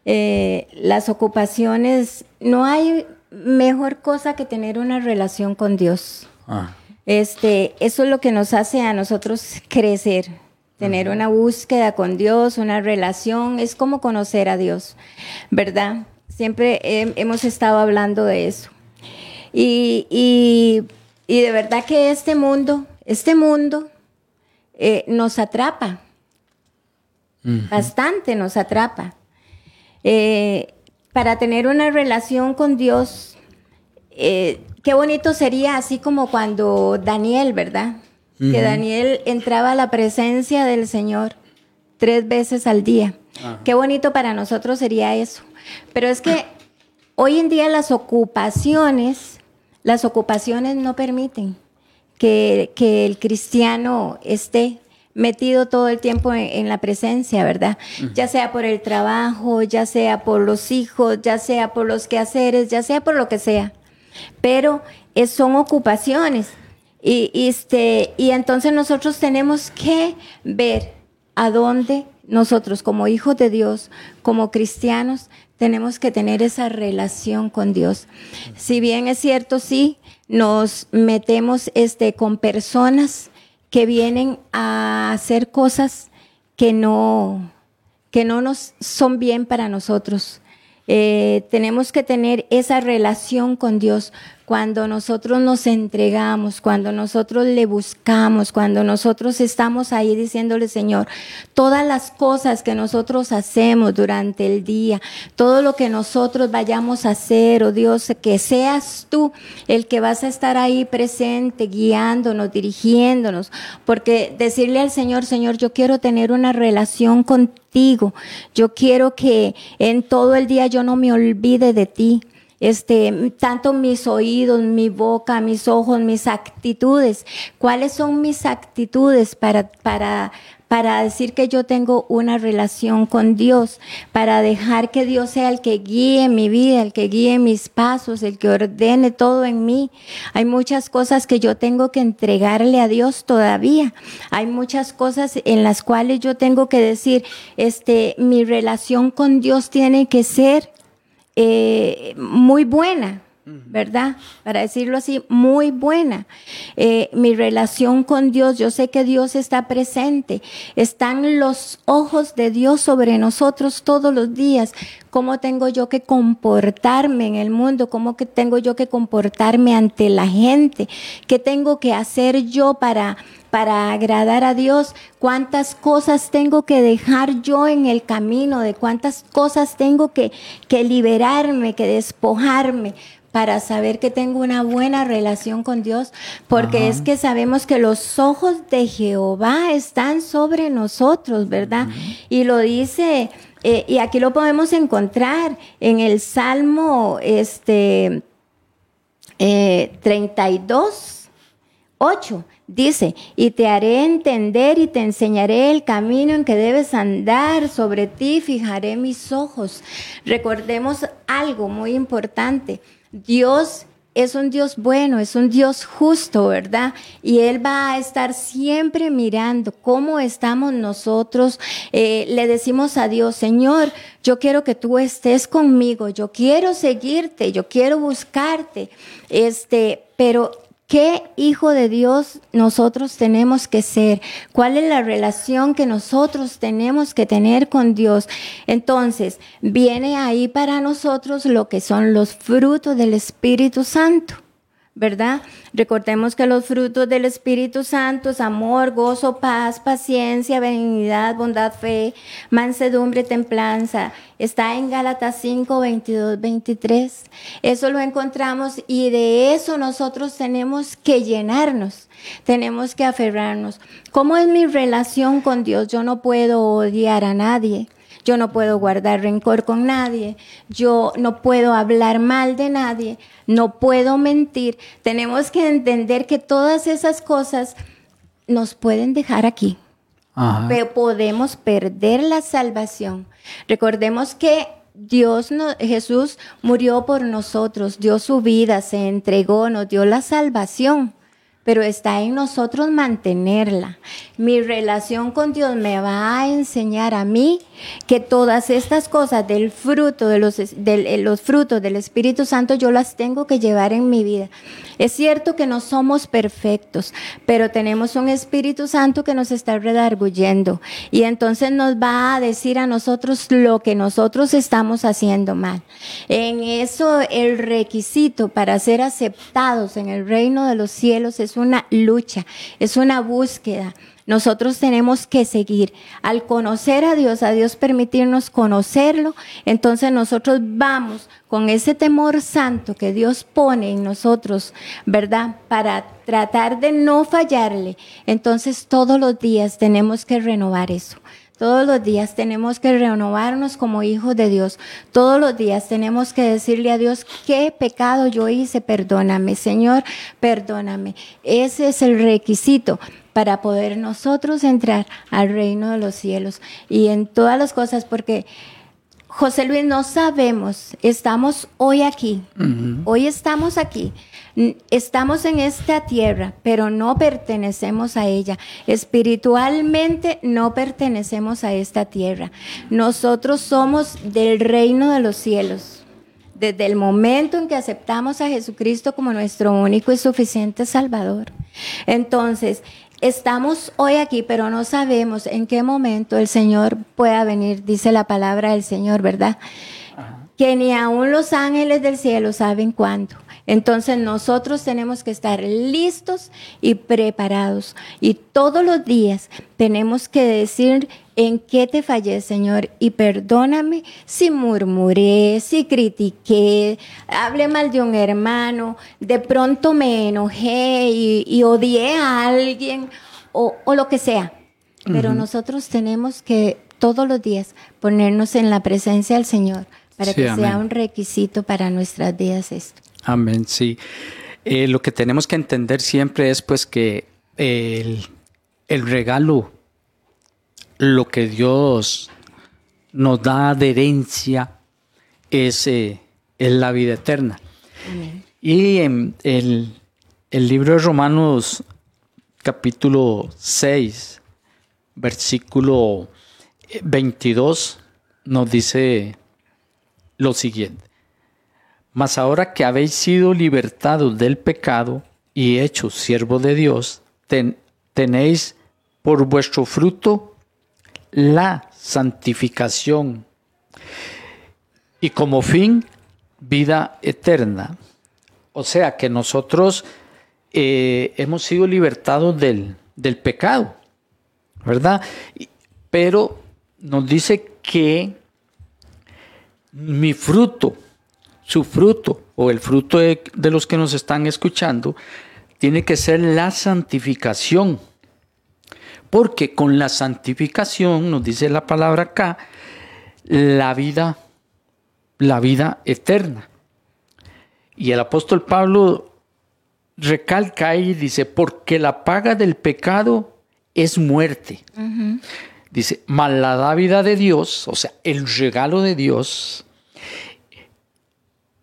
eh, las ocupaciones, no hay mejor cosa que tener una relación con Dios. Ah. Este, eso es lo que nos hace a nosotros crecer. Tener una búsqueda con Dios, una relación, es como conocer a Dios, ¿verdad? Siempre hemos estado hablando de eso. Y, y, de verdad que este mundo, este mundo eh, nos atrapa, bastante nos atrapa. Eh, para tener una relación con Dios, eh, qué bonito sería así como cuando Daniel, ¿verdad? Que Daniel entraba a la presencia del Señor tres veces al día. Qué bonito para nosotros sería eso. Pero es que hoy en día las ocupaciones, las ocupaciones no permiten que, el cristiano esté metido todo el tiempo en, la presencia, ¿verdad? Ya sea por el trabajo, ya sea por los hijos, ya sea por los quehaceres, ya sea por lo que sea. Pero son ocupaciones y, este, y entonces nosotros tenemos que ver a dónde nosotros como hijos de Dios, como cristianos, tenemos que tener esa relación con Dios. Si bien es cierto, sí, nos metemos este, con personas que vienen a hacer cosas que no, que no nos son bien para nosotros. Eh, tenemos que tener esa relación con Dios cuando nosotros nos entregamos, cuando nosotros le buscamos, cuando nosotros estamos ahí diciéndole, Señor, todas las cosas que nosotros hacemos durante el día, todo lo que nosotros vayamos a hacer, oh Dios, que seas tú el que vas a estar ahí presente, guiándonos, dirigiéndonos, porque decirle al Señor, Señor, yo quiero tener una relación contigo, yo quiero que en todo el día yo no me olvide de ti este, tanto mis oídos, mi boca, mis ojos, mis actitudes. ¿Cuáles son mis actitudes para, para, para decir que yo tengo una relación con Dios, para dejar que Dios sea el que guíe mi vida, el que guíe mis pasos, el que ordene todo en mí. Hay muchas cosas que yo tengo que entregarle a Dios todavía. Hay muchas cosas en las cuales yo tengo que decir, este, mi relación con Dios tiene que ser eh, muy buena, ¿verdad? Para decirlo así, muy buena. Eh, mi relación con Dios, yo sé que Dios está presente. Están los ojos de Dios sobre nosotros todos los días. ¿Cómo tengo yo que comportarme en el mundo? ¿Cómo que tengo yo que comportarme ante la gente? ¿Qué tengo que hacer yo para para agradar a Dios, cuántas cosas tengo que dejar yo en el camino, de cuántas cosas tengo que, que liberarme, que despojarme para saber que tengo una buena relación con Dios, porque es que sabemos que los ojos de Jehová están sobre nosotros, ¿verdad? Y lo dice, eh, y aquí lo podemos encontrar en el Salmo este, eh, 32, 8. Dice, y te haré entender y te enseñaré el camino en que debes andar, sobre ti fijaré mis ojos. Recordemos algo muy importante, Dios es un Dios bueno, es un Dios justo, ¿verdad? Y Él va a estar siempre mirando cómo estamos nosotros. Eh, le decimos a Dios, Señor, yo quiero que tú estés conmigo, yo quiero seguirte, yo quiero buscarte. Este, pero ¿Qué hijo de Dios nosotros tenemos que ser? ¿Cuál es la relación que nosotros tenemos que tener con Dios? Entonces, viene ahí para nosotros lo que son los frutos del Espíritu Santo. ¿Verdad? Recordemos que los frutos del Espíritu Santo es amor, gozo, paz, paciencia, benignidad, bondad, fe, mansedumbre, templanza. Está en Gálatas 5, 22, 23. Eso lo encontramos y de eso nosotros tenemos que llenarnos, tenemos que aferrarnos. ¿Cómo es mi relación con Dios? Yo no puedo odiar a nadie. Yo no puedo guardar rencor con nadie. Yo no puedo hablar mal de nadie. No puedo mentir. Tenemos que entender que todas esas cosas nos pueden dejar aquí. Pero podemos perder la salvación. Recordemos que Dios, Jesús murió por nosotros, dio su vida, se entregó, nos dio la salvación pero está en nosotros mantenerla. Mi relación con Dios me va a enseñar a mí que todas estas cosas del fruto de de los frutos del Espíritu Santo yo las tengo que llevar en mi vida. Es cierto que no somos perfectos, pero tenemos un Espíritu Santo que nos está redarguyendo y entonces nos va a decir a nosotros lo que nosotros estamos haciendo mal. En eso el requisito para ser aceptados en el reino de los cielos es una lucha, es una búsqueda. Nosotros tenemos que seguir. Al conocer a Dios, a Dios permitirnos conocerlo, entonces nosotros vamos con ese temor santo que Dios pone en nosotros, ¿verdad? Para tratar de no fallarle. Entonces todos los días tenemos que renovar eso. Todos los días tenemos que renovarnos como hijos de Dios. Todos los días tenemos que decirle a Dios qué pecado yo hice, perdóname, Señor, perdóname. Ese es el requisito para poder nosotros entrar al reino de los cielos y en todas las cosas, porque José Luis, no sabemos, estamos hoy aquí, hoy estamos aquí, estamos en esta tierra, pero no pertenecemos a ella. Espiritualmente no pertenecemos a esta tierra. Nosotros somos del reino de los cielos. Desde el momento en que aceptamos a Jesucristo como nuestro único y suficiente Salvador. Entonces, estamos hoy aquí, pero no sabemos en qué momento el Señor pueda venir, dice la palabra del Señor, ¿verdad? Que ni aún los ángeles del cielo saben cuándo. Entonces nosotros tenemos que estar listos y preparados. Y todos los días tenemos que decir en qué te fallé, Señor, y perdóname si murmuré, si critiqué, hablé mal de un hermano, de pronto me enojé y, odié a alguien o, lo que sea. Pero nosotros tenemos que todos los días ponernos en la presencia del Señor para que sea un requisito para nuestras vidas esto. Amén, sí. Eh, lo que tenemos que entender siempre es pues que el, el regalo lo que Dios nos da de herencia es, eh, la vida eterna. Y en el, libro de Romanos capítulo 6, versículo 22, nos dice lo siguiente. Mas ahora que habéis sido libertados del pecado y hechos siervos de Dios, tenéis por vuestro fruto la santificación y como fin vida eterna. O sea que nosotros eh, hemos sido libertados del, del pecado, ¿verdad? Pero nos dice que mi fruto, su fruto o el fruto de, de los que nos están escuchando, tiene que ser la santificación porque con la santificación, nos dice la palabra acá, la vida, la vida eterna. Y el apóstol Pablo recalca ahí, dice, porque la paga del pecado es muerte. Dice, mal la dávida de Dios, o sea, el regalo de Dios,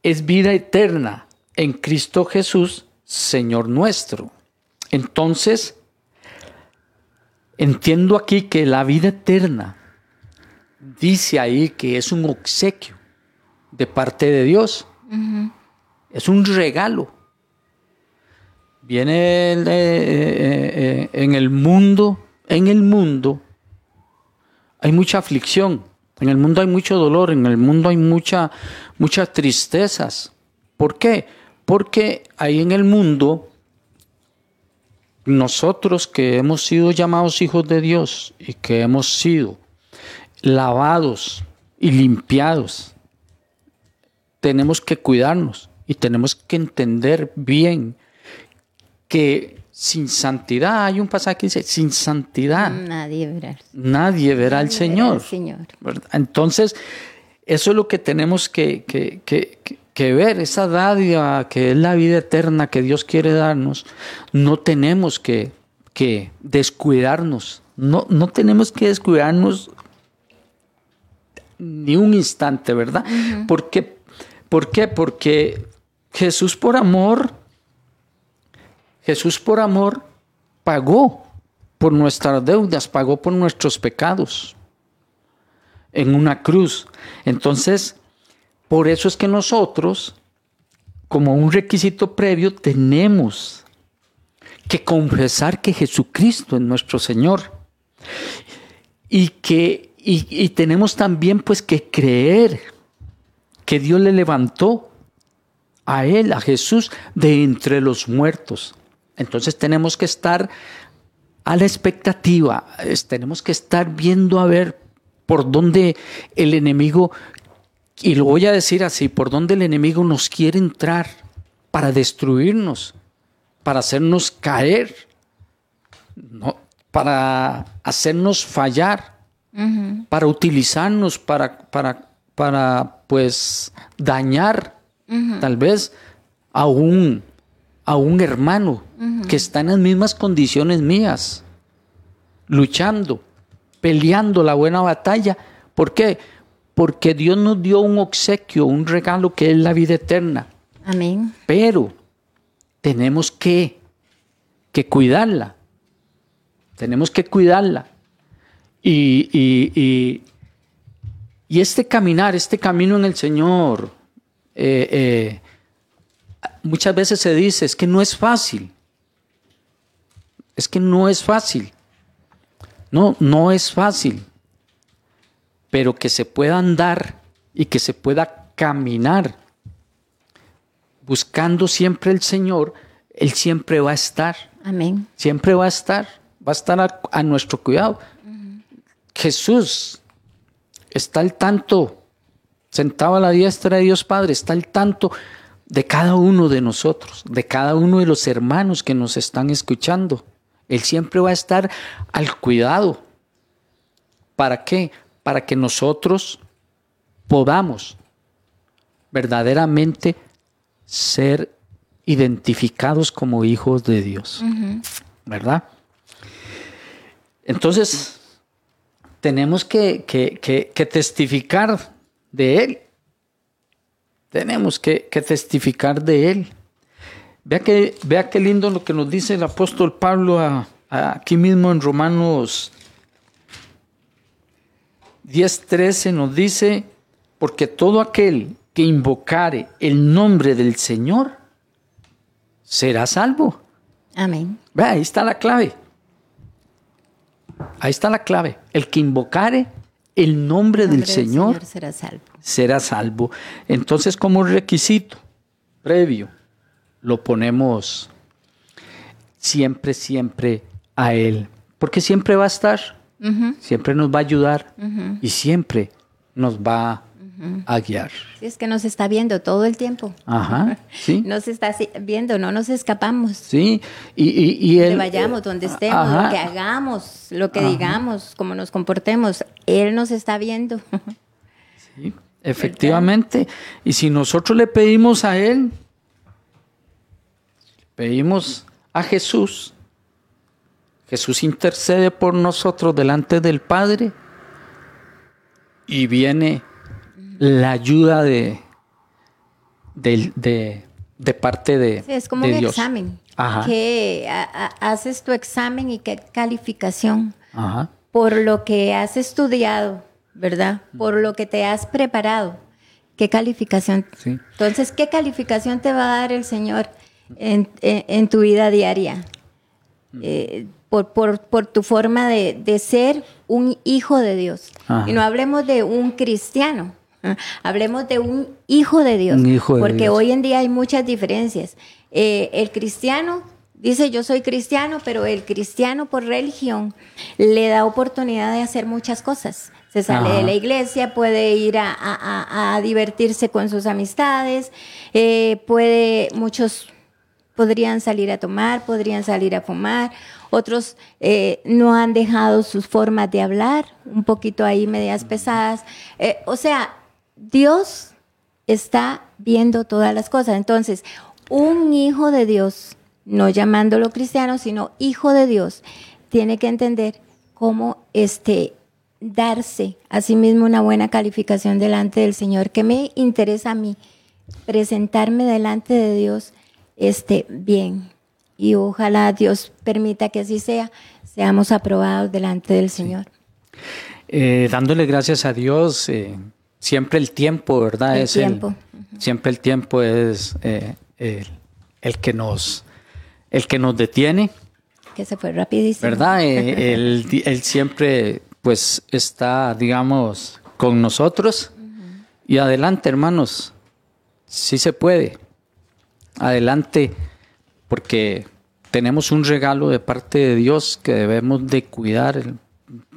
es vida eterna en Cristo Jesús, Señor nuestro. Entonces, Entiendo aquí que la vida eterna dice ahí que es un obsequio de parte de Dios. Es un regalo. Viene eh, eh, eh, en el mundo, en el mundo hay mucha aflicción, en el mundo hay mucho dolor, en el mundo hay mucha, muchas tristezas. ¿Por qué? Porque ahí en el mundo, nosotros que hemos sido llamados hijos de Dios y que hemos sido lavados y limpiados, tenemos que cuidarnos y tenemos que entender bien que sin santidad, hay un pasaje que dice, sin santidad Nadie verá. nadie verá al Nadie Señor. al Señor. ¿verdad? Entonces, eso es lo que tenemos que, que- que- ver, esa dádiva que es la vida eterna que Dios quiere darnos, no tenemos que, que descuidarnos, no, no tenemos que descuidarnos ni un instante, ¿verdad? ¿Por qué? ¿Por qué? Porque Jesús por amor, Jesús por amor pagó por nuestras deudas, pagó por nuestros pecados en una cruz. Entonces, por eso es que nosotros, como un requisito previo, tenemos que confesar que Jesucristo es nuestro Señor. Y que y, y tenemos también pues que creer que Dios le levantó a él, a Jesús, de entre los muertos. Entonces tenemos que estar a la expectativa, es- tenemos que estar viendo a ver por dónde el enemigo, y lo voy a decir así, por dónde el enemigo nos quiere entrar para destruirnos, para hacernos caer, no, para hacernos fallar, para utilizarnos, para, para, para pues dañar tal vez a un, a un hermano que está en las mismas condiciones mías, luchando, peleando la buena batalla. ¿Por qué? Porque Dios nos dio un obsequio, un regalo que es la vida eterna. Amén. Pero tenemos que, que cuidarla. Tenemos que cuidarla. Y, y- y- y este caminar, este camino en el Señor, eh, eh, muchas veces se dice, es que no es fácil. Es que no es fácil. No, no es fácil. Pero que se pueda andar y que se pueda caminar buscando siempre el Señor, Él siempre va a estar, Amén. siempre va a estar, va a estar a, a nuestro cuidado. Jesús está al tanto, sentado a la diestra de Dios Padre, está al tanto de cada uno de nosotros, de cada uno de los hermanos que nos están escuchando. Él siempre va a estar al cuidado. ¿Para qué? Para que nosotros podamos verdaderamente ser identificados como hijos de Dios. ¿Verdad? Entonces, tenemos que, que- que- que testificar de Él. Tenemos que, que testificar de Él. Vea, que, vea qué lindo lo que nos dice el apóstol Pablo a- a- aquí mismo en Romanos 10:13 nos dice, porque todo aquel que invocare el nombre del Señor será salvo. Amén. Vea, ahí está la clave. Ahí está la clave. El que invocare el nombre, del, Nombre Señor, será salvo. será salvo. Entonces, como requisito previo, lo ponemos siempre, siempre a Él. Porque siempre va a estar, siempre nos va a ayudar y siempre nos va a guiar. Sí, es que nos está viendo todo el tiempo. Ajá, <laughs> sí. Nos está viendo, no nos escapamos. Sí, y, y, y Donde él, vayamos, donde estemos, Ajá. lo que hagamos, lo que digamos, cómo nos comportemos, Él nos está viendo. Sí, efectivamente. Y si nosotros le pedimos a Él, pedimos a Jesús, Jesús intercede por nosotros delante del Padre y viene la ayuda de, del- de, de parte de, Sí, es como de un Dios. examen. Ajá. Que a- a- haces tu examen y qué calificación Ajá. por lo que has estudiado, ¿verdad? Por lo que te has preparado. ¿Qué calificación? Sí. Entonces, ¿qué calificación te va a dar el Señor en, en- en tu vida diaria? Eh, por, por- por tu forma de, de ser un hijo de Dios. Ajá. Y no hablemos de un cristiano, Ah, Hablemos de un hijo de Dios. Un hijo de porque Dios. hoy en día hay muchas diferencias. Eh, el cristiano dice yo soy cristiano, pero el cristiano por religión le da oportunidad de hacer muchas cosas. Se sale Ajá. de la iglesia, puede ir a, a- divertirse con sus amistades, eh, puede, muchos podrían salir a tomar, podrían salir a fumar, otros eh, no han dejado sus formas de hablar, un poquito ahí medias pesadas. Eh, o sea, Dios está viendo todas las cosas. Entonces, un hijo de Dios, no llamándolo cristiano, sino hijo de Dios, tiene que entender cómo este darse a sí mismo una buena calificación delante del Señor, que me interesa a mí presentarme delante de Dios este bien y ojalá Dios permita que así sea, seamos aprobados delante del Señor. Eh, dándole gracias a Dios, eh, siempre el tiempo, ¿verdad? El es tiempo. siempre el tiempo es eh, el, el que nos, el que nos detiene, Que se fue rapidísimo. ¿verdad? <laughs> Él, él siempre, pues, está, digamos, con nosotros. Y adelante, hermanos, sí se puede. Adelante, porque tenemos un regalo de parte de Dios que debemos de cuidar, el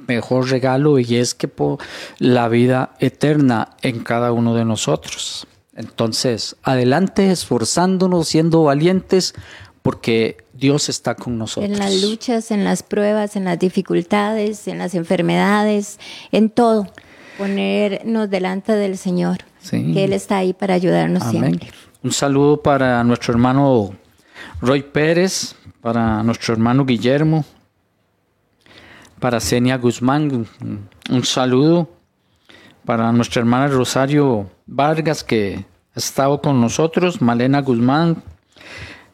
mejor regalo, y es que po- la vida eterna en cada uno de nosotros. Entonces, adelante, esforzándonos, siendo valientes, porque Dios está con nosotros. En las luchas, en las pruebas, en las dificultades, en las enfermedades, en todo, ponernos delante del Señor, Sí. que Él está ahí para ayudarnos Amén. siempre. Un saludo para nuestro hermano Roy Pérez, para nuestro hermano Guillermo, para Senia Guzmán, un, saludo para nuestra hermana Rosario Vargas que ha estado con nosotros, Malena Guzmán,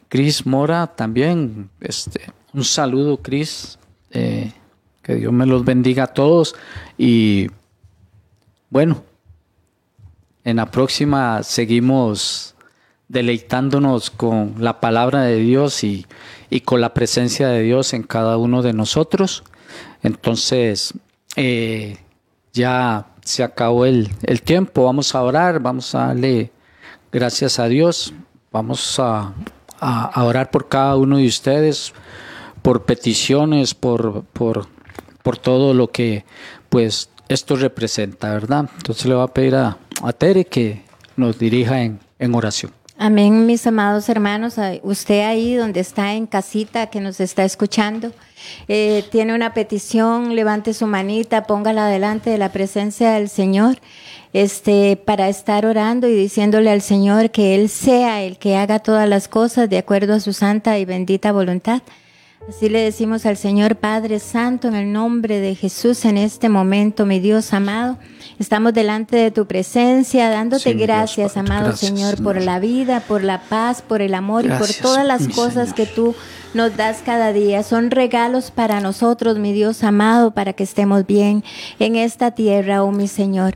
Cris Mora también, este, un saludo Cris, eh, que Dios me los bendiga a todos y bueno, en la próxima seguimos deleitándonos con la palabra de Dios y, y con la presencia de Dios en cada uno de nosotros. Entonces, eh, ya se acabó el, el tiempo, vamos a orar, vamos a darle gracias a Dios, vamos a, a- orar por cada uno de ustedes, por peticiones, por, por, por todo lo que pues esto representa, ¿verdad? Entonces le voy a pedir a, a Tere que nos dirija en, en oración. Amén, mis amados hermanos. Usted ahí donde está en casita, que nos está escuchando, eh, tiene una petición, levante su manita, póngala delante de la presencia del Señor, este, para estar orando y diciéndole al Señor que Él sea el que haga todas las cosas de acuerdo a su santa y bendita voluntad. Así le decimos al Señor Padre Santo en el nombre de Jesús en este momento, mi Dios amado. Estamos delante de tu presencia, dándote Sí, mi Dios, gracias, amado gracias, Señor, por la vida, por la paz, por el amor y por todas las cosas Señor. que tú nos das cada día. Son regalos para nosotros, mi Dios amado, para que estemos bien en esta tierra, oh mi Señor.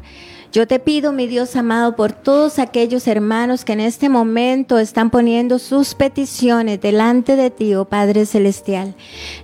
Yo te pido, mi Dios amado, por todos aquellos hermanos que en este momento están poniendo sus peticiones delante de ti, oh Padre Celestial.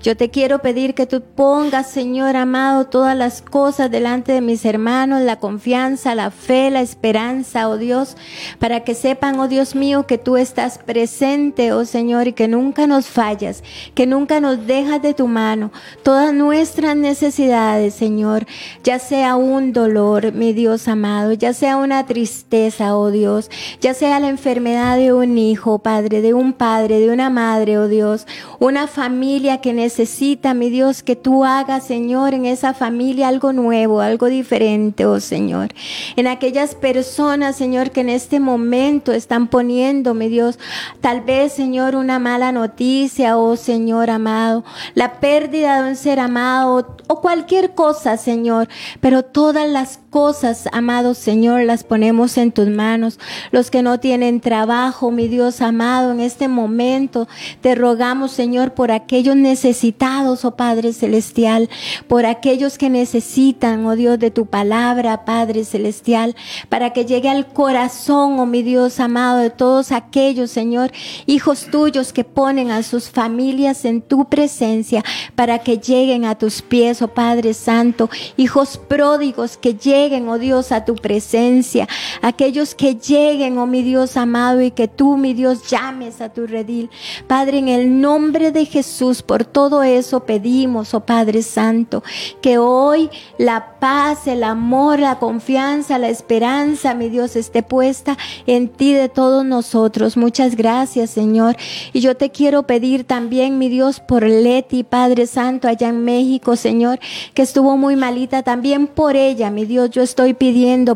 Yo te quiero pedir que tú pongas, Señor amado, todas las cosas delante de mis hermanos, la confianza, la fe, la esperanza, oh Dios, para que sepan, oh Dios mío, que tú estás presente, oh Señor, y que nunca nos fallas, que nunca nos dejas de tu mano. Todas nuestras necesidades, Señor, ya sea un dolor, mi Dios amado, ya sea una tristeza, oh Dios, ya sea la enfermedad de un hijo, Padre, de un padre, de una madre, oh Dios, una familia que necesita, mi Dios, que tú hagas, Señor, en esa familia algo nuevo, algo diferente, oh Señor. En aquellas personas, Señor, que en este momento están poniendo, mi Dios, tal vez, Señor, una mala noticia, oh Señor amado, la pérdida de un ser amado o cualquier cosa, Señor, pero todas las cosas, amado Señor, las ponemos en tus manos. Los que no tienen trabajo, mi Dios amado, en este momento te rogamos, Señor, por aquellos necesitados, oh Padre Celestial, por aquellos que necesitan, oh Dios, de tu palabra, Padre Celestial, para que llegue al corazón, oh mi Dios amado, de todos aquellos, Señor, hijos tuyos que ponen a sus familias en tu presencia, para que lleguen a tus pies, oh Padre Santo, hijos pródigos que lleguen, oh Dios, a tu presencia. Aquellos que lleguen, oh mi Dios amado, y que tú, mi Dios, llames a tu redil. Padre, en el nombre de Jesús, por todo eso pedimos, oh Padre Santo, que hoy la paz, el amor, la confianza, la esperanza, mi Dios, esté puesta en ti de todos nosotros. Muchas gracias, Señor. Y yo te quiero pedir también, mi Dios, por Leti, Padre Santo, allá en México, Señor, que estuvo muy malita. También por ella, mi Dios, yo estoy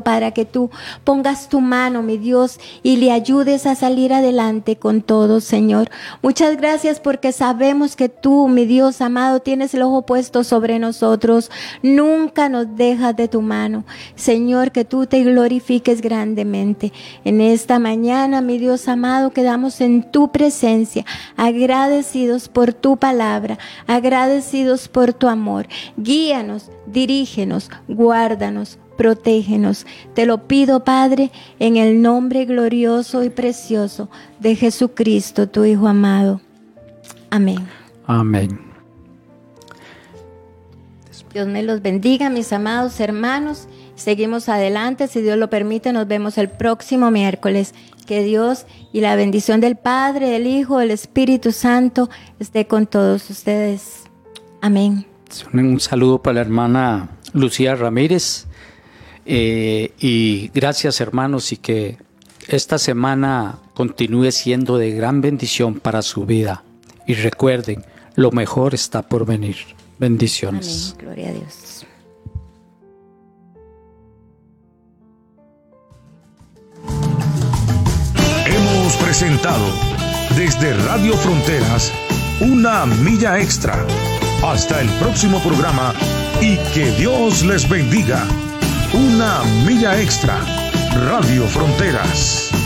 para que tú pongas tu mano, mi Dios, y le ayudes a salir adelante con todo, Señor. Muchas gracias porque sabemos que tú, mi Dios amado, tienes el ojo puesto sobre nosotros. Nunca nos dejas de tu mano. Señor, que tú te glorifiques grandemente. En esta mañana, mi Dios amado, quedamos en tu presencia, agradecidos por tu palabra, agradecidos por tu amor. Guíanos, dirígenos, guárdanos, protégenos. Te lo pido, Padre, en el nombre glorioso y precioso de Jesucristo, tu Hijo amado. Amén. Amén. Dios me los bendiga, mis amados hermanos. Seguimos adelante, si Dios lo permite, nos vemos el próximo miércoles. Que Dios y la bendición del Padre, del Hijo, del Espíritu Santo esté con todos ustedes. Amén. Un saludo para la hermana Lucía Ramírez. Eh, y gracias hermanos y que esta semana continúe siendo de gran bendición para su vida. Y recuerden, lo mejor está por venir. Bendiciones. Amén. Gloria a Dios. Hemos presentado desde Radio Fronteras una milla extra. Hasta el próximo programa y que Dios les bendiga. Una milla extra. Radio Fronteras.